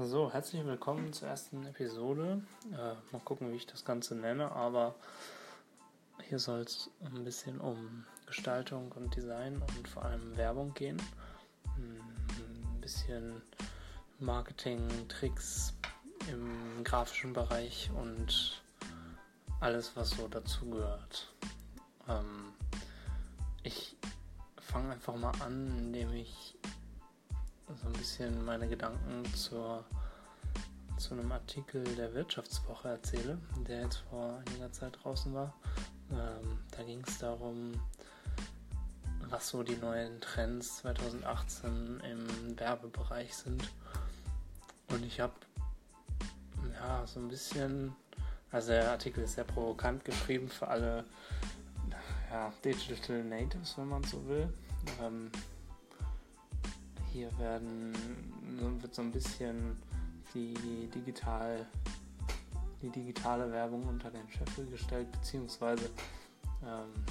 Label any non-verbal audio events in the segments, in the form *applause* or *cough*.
So, herzlich willkommen zur ersten Episode. Äh, mal gucken, wie ich das Ganze nenne, aber hier soll es ein bisschen um Gestaltung und Design und vor allem Werbung gehen. Ein bisschen Marketing, Tricks im grafischen Bereich und alles, was so dazugehört. Ähm, ich fange einfach mal an, indem ich so ein bisschen meine Gedanken zur, zu einem Artikel der Wirtschaftswoche erzähle, der jetzt vor einiger Zeit draußen war. Ähm, da ging es darum, was so die neuen Trends 2018 im Werbebereich sind. Und ich habe ja so ein bisschen, also der Artikel ist sehr provokant geschrieben für alle ja, Digital Natives, wenn man so will. Ähm, hier werden, wird so ein bisschen die digital die digitale Werbung unter den Scheffel gestellt, beziehungsweise ähm,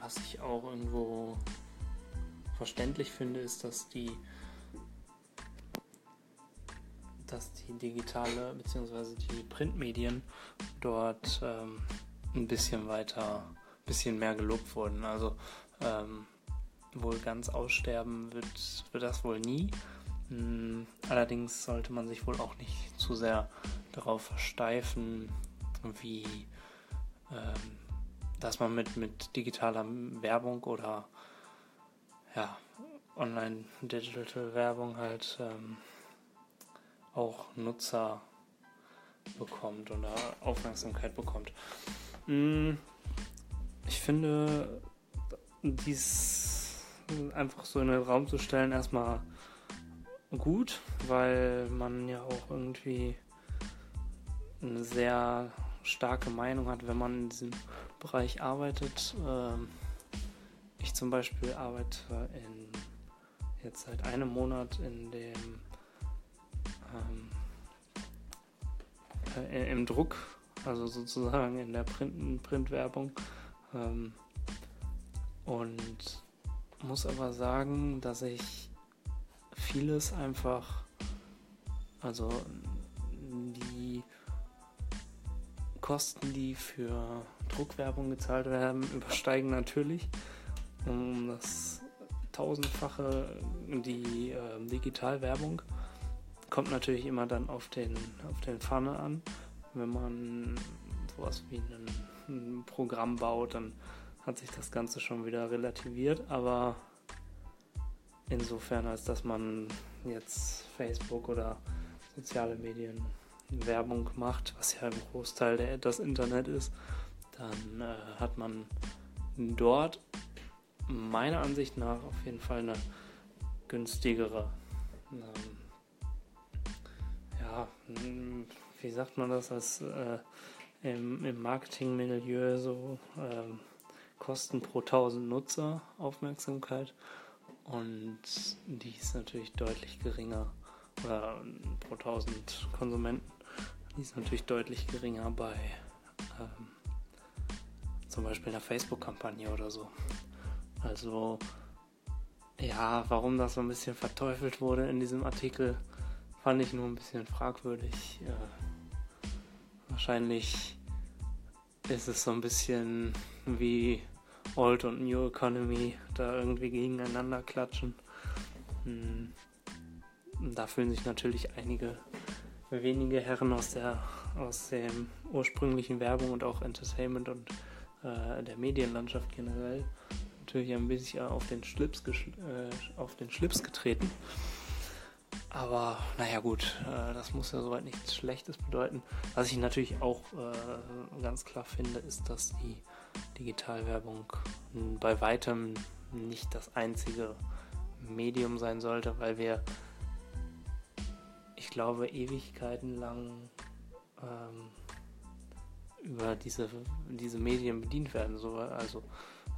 was ich auch irgendwo verständlich finde, ist, dass die dass die digitale bzw. die Printmedien dort ähm, ein bisschen weiter, ein bisschen mehr gelobt wurden. Also ähm, wohl ganz aussterben wird, wird das wohl nie. Hm, allerdings sollte man sich wohl auch nicht zu sehr darauf versteifen, wie ähm, dass man mit, mit digitaler Werbung oder ja, Online-Digital-Werbung halt ähm, auch Nutzer bekommt oder Aufmerksamkeit bekommt. Hm, ich finde, dies einfach so in den Raum zu stellen, erstmal gut, weil man ja auch irgendwie eine sehr starke Meinung hat, wenn man in diesem Bereich arbeitet. Ähm, ich zum Beispiel arbeite in, jetzt seit einem Monat in dem ähm, äh, im Druck, also sozusagen in der Print, Printwerbung. Ähm, und muss aber sagen, dass ich vieles einfach, also die Kosten, die für Druckwerbung gezahlt werden, *laughs* übersteigen natürlich um das tausendfache die äh, Digitalwerbung. Kommt natürlich immer dann auf den, auf den Pfanne an. Wenn man sowas wie ein, ein Programm baut, dann hat sich das Ganze schon wieder relativiert, aber insofern, als dass man jetzt Facebook oder soziale Medien Werbung macht, was ja im Großteil der, das Internet ist, dann äh, hat man dort meiner Ansicht nach auf jeden Fall eine günstigere, ähm, ja, wie sagt man das, als äh, im, im Marketingmilieu so ähm, Kosten pro 1000 Nutzer Aufmerksamkeit und die ist natürlich deutlich geringer oder pro 1000 Konsumenten, die ist natürlich deutlich geringer bei ähm, zum Beispiel einer Facebook-Kampagne oder so. Also ja, warum das so ein bisschen verteufelt wurde in diesem Artikel, fand ich nur ein bisschen fragwürdig. Äh, wahrscheinlich ist es so ein bisschen wie Old und New Economy da irgendwie gegeneinander klatschen. Hm. Da fühlen sich natürlich einige wenige Herren aus der aus dem ursprünglichen Werbung und auch Entertainment und äh, der Medienlandschaft generell natürlich ein bisschen auf den Schlips, äh, auf den Schlips getreten. Aber naja gut, äh, das muss ja soweit nichts Schlechtes bedeuten. Was ich natürlich auch äh, ganz klar finde, ist, dass die Digitalwerbung bei weitem nicht das einzige Medium sein sollte, weil wir, ich glaube, Ewigkeiten lang ähm, über diese, diese Medien bedient werden. So, also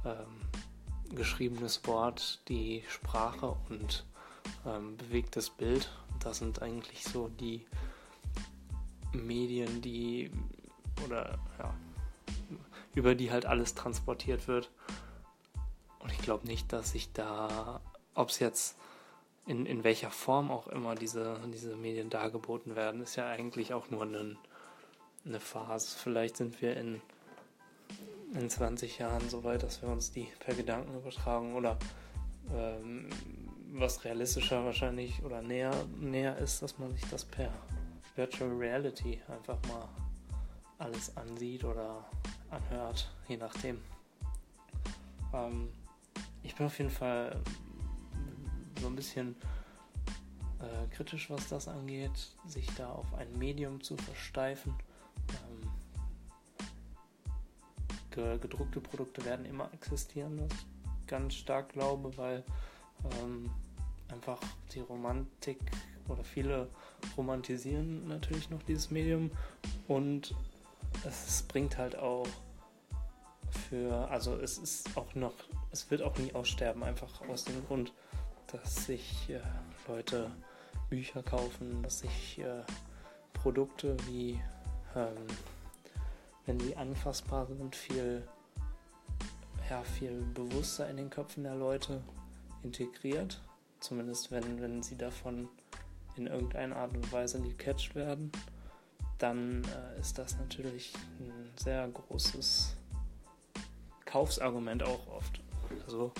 ähm, geschriebenes Wort, die Sprache und ähm, bewegtes Bild. Das sind eigentlich so die Medien, die oder ja, über die halt alles transportiert wird. Und ich glaube nicht, dass sich da, ob es jetzt in, in welcher Form auch immer diese, diese Medien dargeboten werden, ist ja eigentlich auch nur eine, eine Phase. Vielleicht sind wir in, in 20 Jahren so weit, dass wir uns die per Gedanken übertragen oder ähm, was realistischer wahrscheinlich oder näher, näher ist, dass man sich das per Virtual Reality einfach mal alles ansieht oder anhört, je nachdem. Ähm, ich bin auf jeden Fall so ein bisschen äh, kritisch, was das angeht, sich da auf ein Medium zu versteifen. Ähm, gedruckte Produkte werden immer existieren, was ich ganz stark glaube, weil ähm, einfach die Romantik oder viele romantisieren natürlich noch dieses Medium und es bringt halt auch für, also es ist auch noch, es wird auch nie aussterben, einfach aus dem Grund, dass sich äh, Leute Bücher kaufen, dass sich äh, Produkte wie, ähm, wenn sie anfassbar sind, viel, ja, viel bewusster in den Köpfen der Leute integriert. Zumindest wenn, wenn sie davon in irgendeiner Art und Weise gecatcht werden, dann äh, ist das natürlich ein sehr großes Kaufsargument auch oft. Also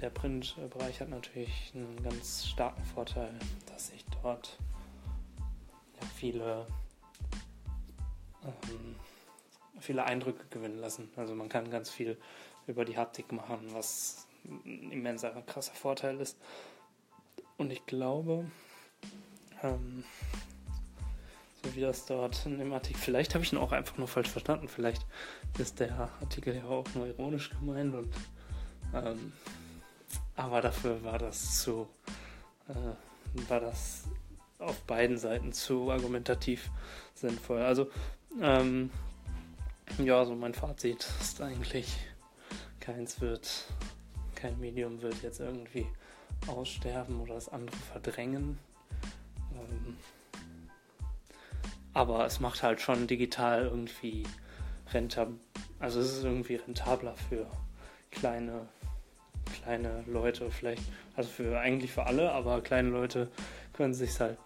der Printbereich hat natürlich einen ganz starken Vorteil, dass sich dort ja, viele, ähm, viele Eindrücke gewinnen lassen. Also man kann ganz viel über die Haptik machen, was ein immenser, krasser Vorteil ist. Und ich glaube, ähm, so wie das dort in dem Artikel, vielleicht habe ich ihn auch einfach nur falsch verstanden, vielleicht ist der Artikel ja auch nur ironisch gemeint und ähm, aber dafür war das zu, äh, war das auf beiden Seiten zu argumentativ sinnvoll. Also, ähm, ja, so mein Fazit ist eigentlich, keins wird, kein Medium wird jetzt irgendwie aussterben oder das andere verdrängen. Ähm, aber es macht halt schon digital irgendwie rentabel, also es ist irgendwie rentabler für kleine kleine Leute vielleicht, also für eigentlich für alle, aber kleine Leute können sich halt,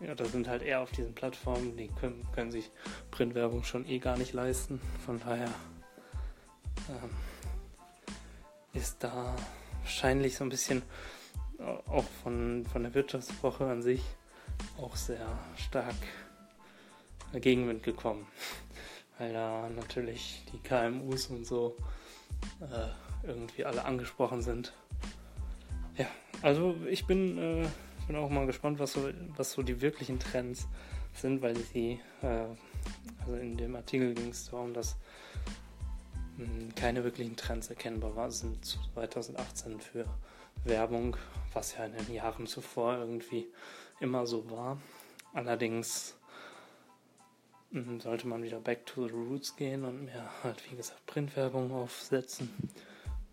ja, da sind halt eher auf diesen Plattformen, die können, können sich Printwerbung schon eh gar nicht leisten. Von daher ähm, ist da wahrscheinlich so ein bisschen äh, auch von, von der Wirtschaftswoche an sich auch sehr stark Gegenwind gekommen, weil da natürlich die KMUs und so äh, irgendwie alle angesprochen sind. Ja, also ich bin, äh, bin auch mal gespannt, was so, was so die wirklichen Trends sind, weil sie, äh, also in dem Artikel ging es darum, dass hm, keine wirklichen Trends erkennbar waren, sind 2018 für Werbung, was ja in den Jahren zuvor irgendwie immer so war. Allerdings hm, sollte man wieder back to the roots gehen und mehr halt, wie gesagt, Printwerbung aufsetzen.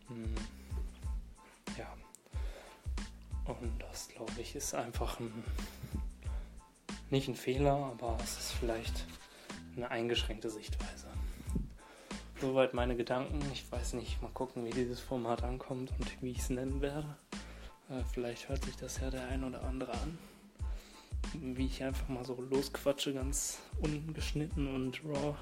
Hm. Ja. Und das, glaube ich, ist einfach ein, nicht ein Fehler, aber es ist vielleicht eine eingeschränkte Sichtweise. Soweit meine Gedanken. Ich weiß nicht, mal gucken, wie dieses Format ankommt und wie ich es nennen werde. Äh, vielleicht hört sich das ja der ein oder andere an. Wie ich einfach mal so losquatsche, ganz ungeschnitten und raw.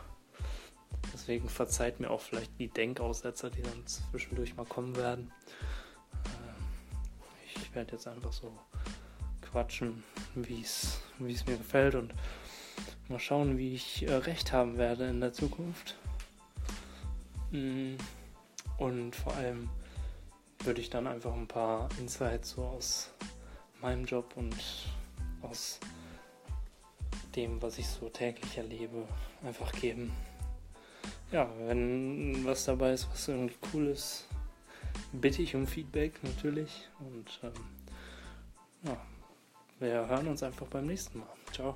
Deswegen verzeiht mir auch vielleicht die Denkaussetzer, die dann zwischendurch mal kommen werden. Ähm, ich werde jetzt einfach so quatschen, wie es mir gefällt und mal schauen, wie ich äh, recht haben werde in der Zukunft. Mm, und vor allem würde ich dann einfach ein paar Insights so aus meinem Job und aus dem, was ich so täglich erlebe, einfach geben ja, wenn was dabei ist, was irgendwie cool ist, bitte ich um Feedback natürlich. Und ähm, ja, wir hören uns einfach beim nächsten Mal. Ciao.